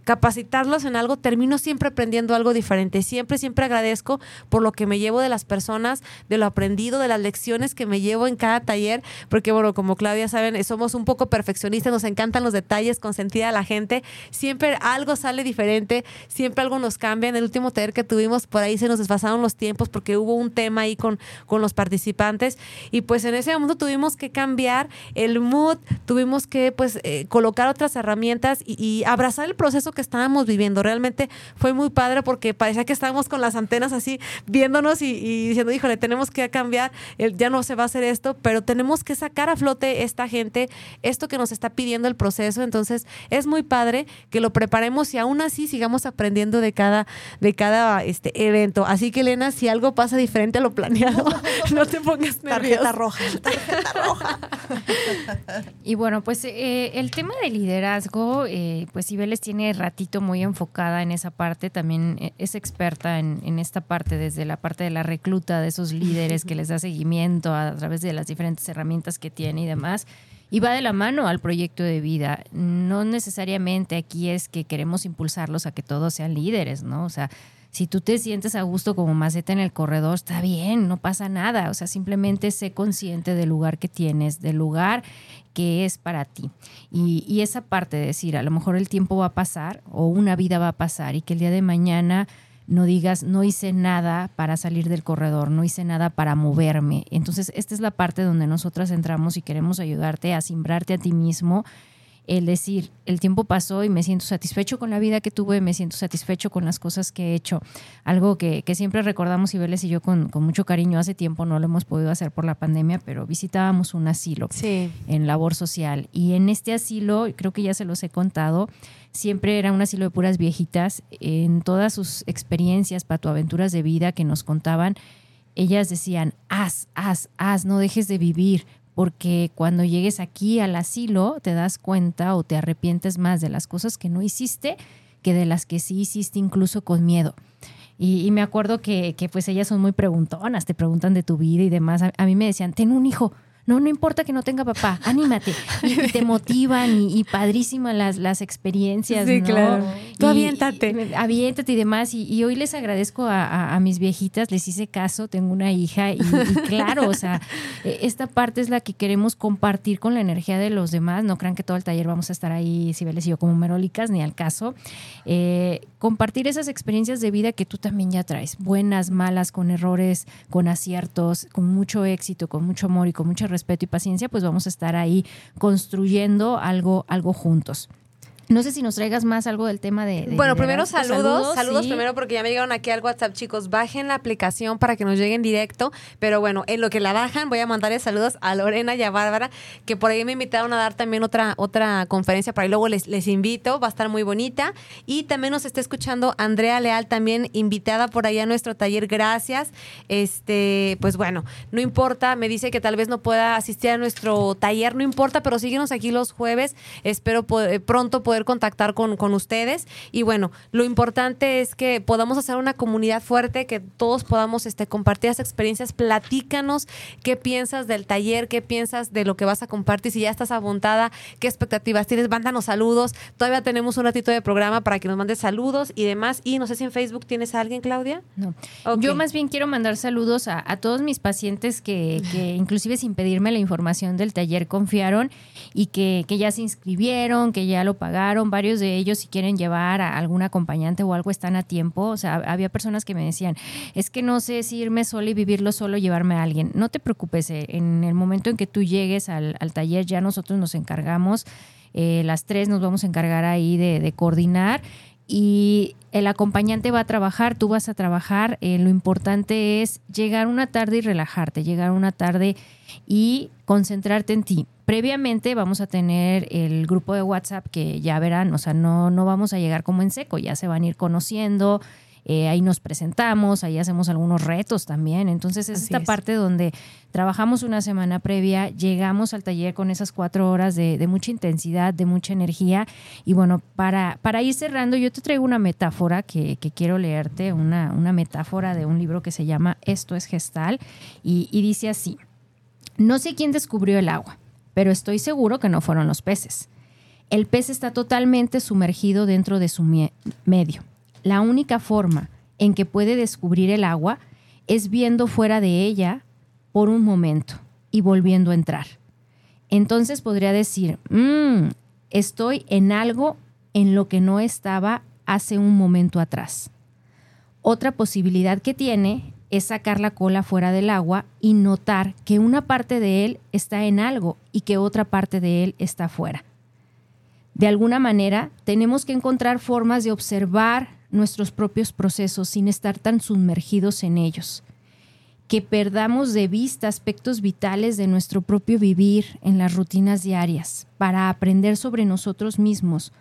capacitarlos en algo, termino siempre aprendiendo algo diferente. Siempre, siempre agradezco por lo que me llevo de las personas, de lo aprendido, de las lecciones que me llevo en cada taller, porque bueno, como Claudia saben, somos un poco perfeccionistas, nos encantan los detalles, consentir a la gente. Siempre algo sale diferente, siempre algo nos cambia. En el último taller que tuvimos, por ahí se nos desfasaron los tiempos porque hubo un tema ahí con, con los participantes y pues en ese momento tuvimos que cambiar el mood, tuvimos que pues eh, colocar otras herramientas y, y abrazar el proceso que estábamos viviendo. Realmente fue muy padre porque parecía que estábamos con las antenas así viéndonos y, diciendo, híjole, tenemos que cambiar, ya no se va a hacer esto, pero tenemos que sacar a flote esta gente, esto que nos está pidiendo el proceso. Entonces es muy padre que lo preparemos y aún así sigamos aprendiendo de cada, de cada este, evento. Así que Elena, si algo pasa diferente a lo planeado, (laughs) no te pongas
Tarjeta roja, (laughs) tarjeta roja.
y bueno, pues eh, el tema de liderazgo, eh, pues Cibeles tiene ratito muy enfocada en esa parte, también eh, es experta en, en, esta parte, desde la parte de la recluta de esos líderes que les da seguimiento a, a través de las diferentes herramientas que tiene y demás y va de la mano al proyecto de vida. No necesariamente aquí es que queremos impulsarlos a que todos sean líderes, ¿no? O sea, si tú te sientes a gusto como maceta en el corredor, está bien, no pasa nada. O sea, simplemente sé consciente del lugar que tienes, del lugar que es para ti. Y, esa parte de decir, a lo mejor el tiempo va a pasar o una vida va a pasar y que el día de mañana no digas, no hice nada para salir del corredor, no hice nada para moverme. Entonces, esta es la parte donde nosotras entramos y queremos ayudarte a simbrarte a ti mismo el decir, el tiempo pasó y me siento satisfecho con la vida que tuve, me siento satisfecho con las cosas que he hecho. Algo que, que siempre recordamos, Ibeles y yo, con, con, mucho cariño, hace tiempo no lo hemos podido hacer por la pandemia, pero visitábamos un asilo
sí.
en labor social. Y en este asilo, creo que ya se los he contado, siempre era un asilo de puras viejitas. En todas sus experiencias, patoaventuras de vida que nos contaban, ellas decían, haz, haz, haz, no dejes de vivir, porque cuando llegues aquí al asilo te das cuenta o te arrepientes más de las cosas que no hiciste que de las que sí hiciste incluso con miedo. Y, me acuerdo que, que, pues ellas son muy preguntonas, te preguntan de tu vida y demás. A, a mí me decían, ten un hijo. No, no importa que no tenga papá, anímate. Y, y te motivan y, y padrísimas las, las experiencias.
Sí,
¿no?
claro. Tú
Y-
aviéntate.
y- aviéntate y demás. Y, hoy les agradezco a, a- a mis viejitas, les hice caso, tengo una hija y, claro, o sea, eh, esta parte es la que queremos compartir con la energía de los demás. No crean que todo el taller vamos a estar ahí, Cibeles y yo, como merólicas, ni al caso. Eh, compartir esas experiencias de vida que tú también ya traes, buenas, malas, con errores, con aciertos, con mucho éxito, con mucho amor y con mucho respeto y paciencia, pues vamos a estar ahí construyendo algo, algo juntos. No sé si nos traigas más algo del tema de. de
Bueno, primero saludos, saludos,
sí.
primero porque ya me llegaron aquí al WhatsApp, chicos. Bajen la aplicación para que nos lleguen directo. Pero bueno, en lo que la bajan, voy a mandarles saludos a Lorena y a Bárbara, que por ahí me invitaron a dar también otra, otra conferencia para ahí luego les, les invito, va a estar muy bonita. Y también nos está escuchando Andrea Leal, también invitada por ahí a nuestro taller. Gracias. Este, pues bueno, no importa, me dice que tal vez no pueda asistir a nuestro taller, no importa, pero síguenos aquí los jueves. Espero po- eh, pronto poder contactar con, con ustedes. Y bueno, lo importante es que podamos hacer una comunidad fuerte, que todos podamos este, compartir las experiencias. Platícanos qué piensas del taller, qué piensas de lo que vas a compartir, si ya estás apuntada, qué expectativas tienes, mándanos saludos. Todavía tenemos un ratito de programa para que nos mandes saludos y demás. Y no sé si en Facebook tienes a alguien, Claudia.
No. Yo más bien quiero mandar saludos a, a todos mis pacientes que, que inclusive sin pedirme la información del taller confiaron y que, que ya se inscribieron, que ya lo pagaron. Varios de ellos si quieren llevar a algún acompañante o algo están a tiempo. O sea, había personas que me decían, es que no sé si irme sola y vivirlo solo, llevarme a alguien. No te preocupes, eh, en el momento en que tú llegues al, al taller ya nosotros nos encargamos. eh, las tres nos vamos a encargar ahí de, de coordinar y el acompañante va a trabajar, tú vas a trabajar. eh, lo importante es llegar una tarde y relajarte, llegar una tarde y concentrarte en ti. Previamente vamos a tener el grupo de WhatsApp que ya verán, o sea, no, no vamos a llegar como en seco, ya se van a ir conociendo. eh, ahí nos presentamos, ahí hacemos algunos retos también. Entonces es
Así
esta
es.
parte donde trabajamos una semana previa, llegamos al taller con esas cuatro horas de, de mucha intensidad, de mucha energía. Y bueno, para, para ir cerrando, yo te traigo una metáfora que, que quiero leerte, una, una metáfora de un libro que se llama Esto es Gestal, y, y dice así, no sé quién descubrió el agua, pero estoy seguro que no fueron los peces. El pez está totalmente sumergido dentro de su medio. La única forma en que puede descubrir el agua es viendo fuera de ella por un momento y volviendo a entrar. Entonces podría decir, "Mm, estoy en algo en lo que no estaba hace un momento atrás. Otra posibilidad que tiene es sacar la cola fuera del agua y notar que una parte de él está en algo y que otra parte de él está fuera. De alguna manera, tenemos que encontrar formas de observar nuestros propios procesos sin estar tan sumergidos en ellos. Que perdamos de vista aspectos vitales de nuestro propio vivir en las rutinas diarias para aprender sobre nosotros mismos,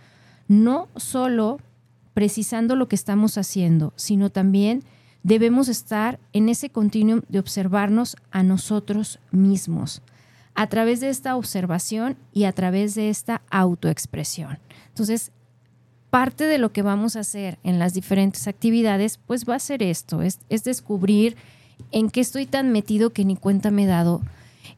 no solo precisando lo que estamos haciendo, sino también debemos estar en ese continuum de observarnos a nosotros mismos a través de esta observación y a través de esta autoexpresión. Entonces, parte de lo que vamos a hacer en las diferentes actividades, pues va a ser esto, es, descubrir en qué estoy tan metido que ni cuenta me he dado,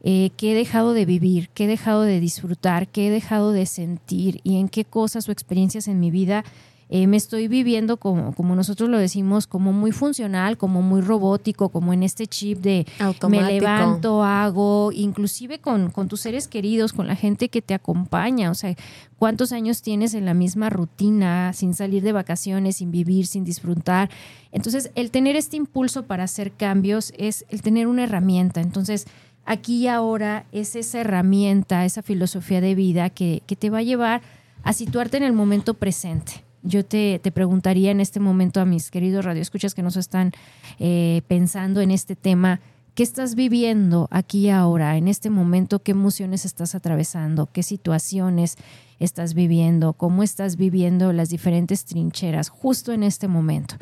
eh, qué he dejado de vivir, qué he dejado de disfrutar, qué he dejado de sentir y en qué cosas o experiencias en mi vida eh, me estoy viviendo como, como nosotros lo decimos, como muy funcional, como muy robótico, como en este chip de me levanto, hago, inclusive con, con tus seres queridos, con la gente que te acompaña, o sea, cuántos años tienes en la misma rutina, sin salir de vacaciones, sin vivir, sin disfrutar. Entonces, el tener este impulso para hacer cambios es el tener una herramienta. Entonces, aquí y ahora es esa herramienta, esa filosofía de vida que, que te va a llevar a situarte en el momento presente yo te, preguntaría en este momento a mis queridos radioescuchas que nos están eh, pensando en este tema, ¿qué estás viviendo aquí ahora, en este momento? ¿Qué emociones estás atravesando? ¿Qué situaciones estás viviendo? ¿Cómo estás viviendo las diferentes trincheras justo en este momento?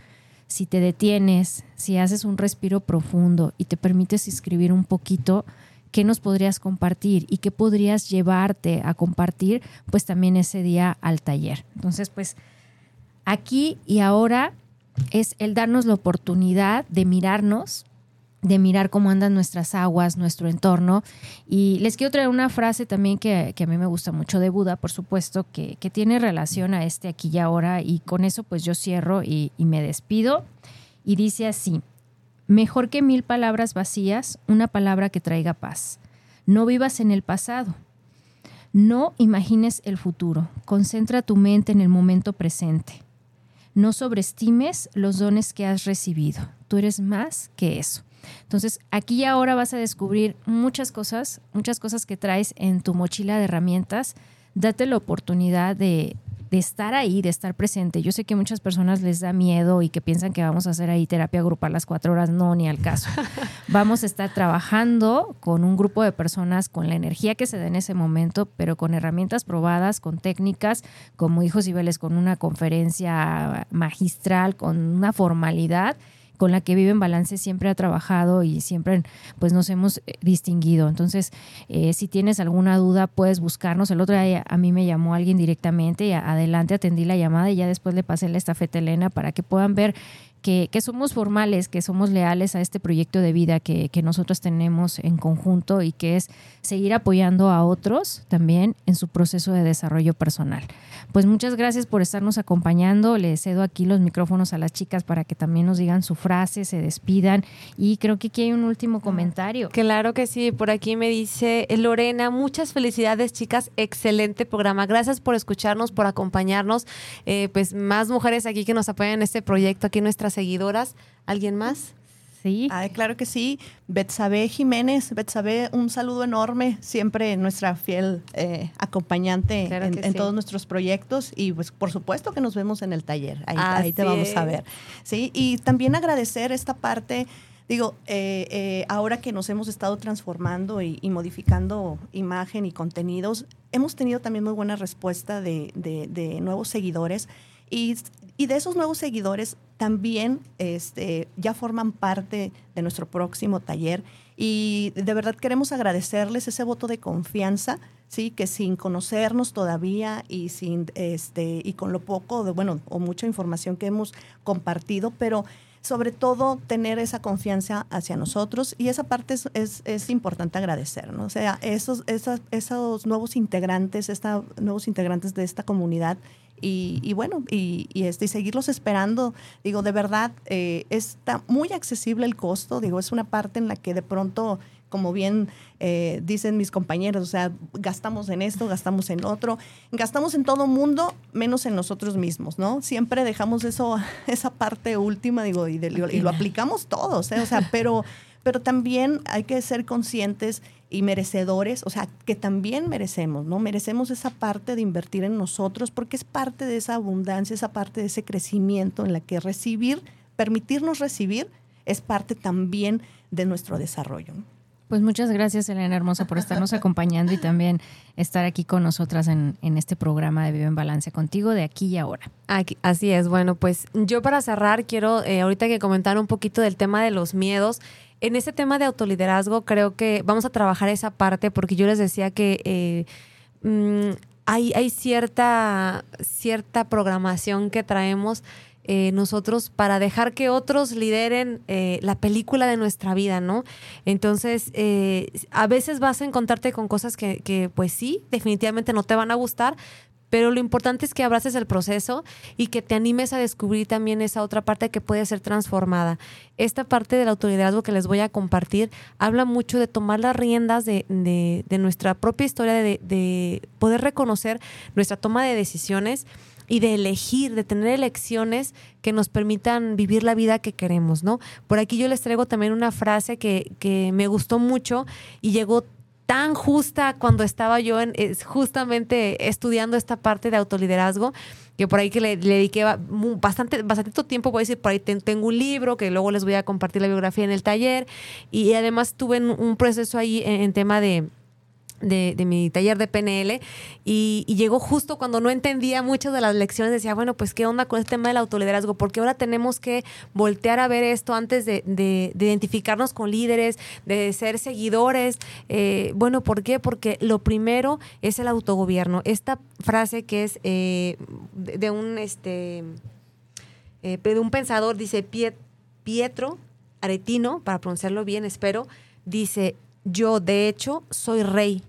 Si te detienes, si haces un respiro profundo y te permites escribir un poquito, ¿qué nos podrías compartir y qué podrías llevarte a compartir pues también ese día al taller? Entonces, pues aquí y ahora es el darnos la oportunidad de mirarnos, de mirar cómo andan nuestras aguas, nuestro entorno. Y les quiero traer una frase también que, a mí me gusta mucho de Buda, por supuesto, que, tiene relación a este aquí y ahora. Y con eso pues yo cierro y, y me despido. Y dice así, mejor que mil palabras vacías, una palabra que traiga paz. No vivas en el pasado. No imagines el futuro. Concentra tu mente en el momento presente. No sobreestimes los dones que has recibido. Tú eres más que eso. Entonces, aquí y ahora vas a descubrir muchas cosas, muchas cosas que traes en tu mochila de herramientas. Date la oportunidad de, de estar ahí, de estar presente. Yo sé que muchas personas les da miedo y que piensan que vamos a hacer ahí terapia grupal las cuatro horas. No, ni al caso. (laughs) vamos a estar trabajando con un grupo de personas con la energía que se da en ese momento, pero con herramientas probadas, con técnicas, como hijos y veles, con una conferencia magistral, con una formalidad con la que Vive en Balance siempre ha trabajado y siempre pues nos hemos eh, distinguido. Entonces, eh, si tienes alguna duda, puedes buscarnos. El otro día a mí me llamó alguien directamente y adelante atendí la llamada y ya después le pasé la estafeta a Elena para que puedan ver que, somos formales, que somos leales a este proyecto de vida que, que, nosotros tenemos en conjunto y que es seguir apoyando a otros también en su proceso de desarrollo personal. Pues muchas gracias por estarnos acompañando. Le cedo aquí los micrófonos a las chicas para que también nos digan su frase, se despidan. Y creo que aquí hay un último comentario.
Claro que sí, por aquí me dice Lorena, muchas felicidades chicas, excelente programa. Gracias por escucharnos, por acompañarnos. Eh, pues más mujeres aquí que nos apoyan en este proyecto, aquí nuestras seguidoras. ¿Alguien más?
Sí. claro que sí. Betsabe Jiménez. Betsabe, un saludo enorme. Siempre nuestra fiel eh, acompañante en, todos nuestros proyectos. Y pues por supuesto que nos vemos en el taller. Ahí, te vamos a ver. Sí, y también agradecer esta parte. Digo, eh, eh, ahora que nos hemos estado transformando y, modificando imagen y contenidos, hemos tenido también muy buena respuesta de, de nuevos seguidores. Y y de esos nuevos seguidores también este, ya forman parte de nuestro próximo taller. Y de verdad queremos agradecerles ese voto de confianza, sí, que sin conocernos todavía y sin este, y con lo poco de, bueno, o mucha información que hemos compartido, pero sobre todo tener esa confianza hacia nosotros y esa parte es, es, importante agradecer, ¿no? O sea, esos, esos, esos nuevos integrantes, esta, nuevos integrantes de esta comunidad y, bueno, y, este, y seguirlos esperando. Digo, de verdad, eh, está muy accesible el costo. Digo, es una parte en la que de pronto, como bien eh, dicen mis compañeros, o sea, gastamos en esto, gastamos en otro, gastamos en todo mundo, menos en nosotros mismos, ¿no? Siempre dejamos eso, (laughs) esa parte última, digo, y, y lo aplicamos todos, ¿eh? O sea, pero pero también hay que ser conscientes y merecedores, o sea, que también merecemos, ¿no? Merecemos esa parte de invertir en nosotros porque es parte de esa abundancia, esa parte de ese crecimiento en la que recibir, permitirnos recibir, es parte también de nuestro desarrollo.
Pues muchas gracias, Elena Hermosa, por estarnos (laughs) acompañando y también estar aquí con nosotras en, este programa de Vive en Balance contigo de aquí y ahora.
Aquí, así es. Bueno, pues yo para cerrar quiero eh, ahorita que comentar un poquito del tema de los miedos. En este tema de autoliderazgo creo que vamos a trabajar esa parte porque yo les decía que eh, mm, hay, hay cierta, cierta programación que traemos eh, nosotros para dejar que otros lideren eh, la película de nuestra vida, ¿no? Entonces, eh, a veces vas a encontrarte con cosas que, pues sí, definitivamente no te van a gustar, pero lo importante es que abraces el proceso y que te animes a descubrir también esa otra parte que puede ser transformada. Esta parte del autoliderazgo que les voy a compartir habla mucho de tomar las riendas de, de, nuestra propia historia, de, de poder reconocer nuestra toma de decisiones y de elegir, de tener elecciones que nos permitan vivir la vida que queremos, ¿no? Por aquí yo les traigo también una frase que, que me gustó mucho y llegó tan justa cuando estaba yo en, justamente estudiando esta parte de autoliderazgo, que por ahí que le, dediqué bastante, bastante tiempo, voy a decir, por ahí tengo un libro que luego les voy a compartir la biografía en el taller y además tuve un proceso ahí en tema de de, mi taller de PNL y, llegó justo cuando no entendía muchas de las lecciones. Decía, bueno, pues qué onda con este tema del autoliderazgo, porque ahora tenemos que voltear a ver esto antes de, identificarnos con líderes, de ser seguidores. Eh, bueno, ¿por qué? Porque lo primero es el autogobierno. Esta frase que es eh, de, un este eh, de un pensador, dice Pietro Aretino, para pronunciarlo bien, espero, dice, yo de hecho soy rey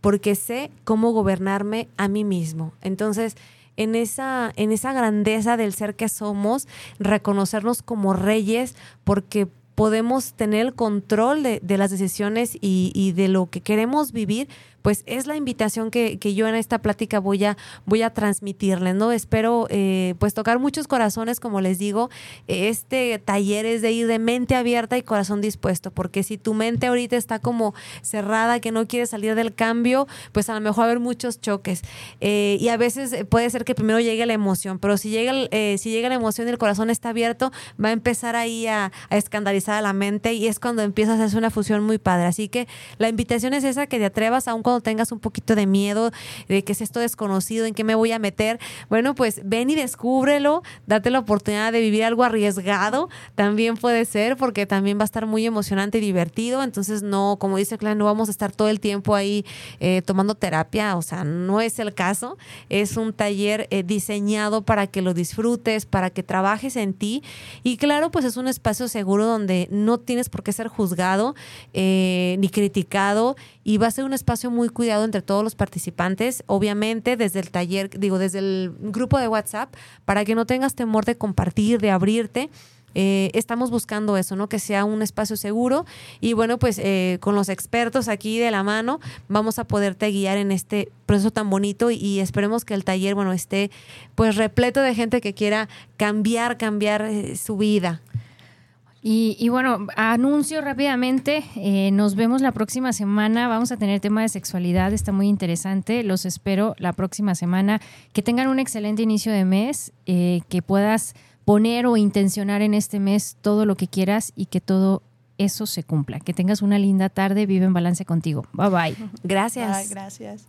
porque sé cómo gobernarme a mí mismo. Entonces, en esa, en esa grandeza del ser que somos, reconocernos como reyes, porque podemos tener el control de, las decisiones y, de lo que queremos vivir, pues es la invitación que, yo en esta plática voy a, voy a transmitirles, ¿no? Espero eh, pues tocar muchos corazones, como les digo, este taller es de ir de mente abierta y corazón dispuesto, porque si tu mente ahorita está como cerrada, que no quiere salir del cambio, pues a lo mejor va a haber muchos choques. Eh, y a veces puede ser que primero llegue la emoción, pero si llega, eh, si llega la emoción y el corazón está abierto, va a empezar ahí a, a escandalizar a la mente y es cuando empieza a hacerse una fusión muy padre. Así que la invitación es esa, que te atrevas, aun tengas un poquito de miedo de que es esto desconocido, en qué me voy a meter, bueno, pues ven y descúbrelo, date la oportunidad de vivir algo arriesgado, también puede ser, porque también va a estar muy emocionante y divertido, entonces no, como dice Clan, no vamos a estar todo el tiempo ahí eh, tomando terapia, o sea, no es el caso, es un taller eh, diseñado para que lo disfrutes, para que trabajes en ti y claro, pues es un espacio seguro donde no tienes por qué ser juzgado eh, ni criticado y va a ser un espacio muy cuidado entre todos los participantes, obviamente desde el taller, digo, desde el grupo de WhatsApp, para que no tengas temor de compartir, de abrirte. Eh, estamos buscando eso, ¿no? Que sea un espacio seguro y bueno, pues eh, con los expertos aquí de la mano vamos a poderte guiar en este proceso tan bonito y, esperemos que el taller, bueno, esté pues repleto de gente que quiera cambiar, cambiar eh, su vida.
Y, bueno, anuncio rápidamente, eh, nos vemos la próxima semana, vamos a tener tema de sexualidad, está muy interesante, los espero la próxima semana, que tengan un excelente inicio de mes, eh, que puedas poner o intencionar en este mes todo lo que quieras y que todo eso se cumpla. Que tengas una linda tarde, vive en balance contigo. Bye bye.
Gracias.
gracias.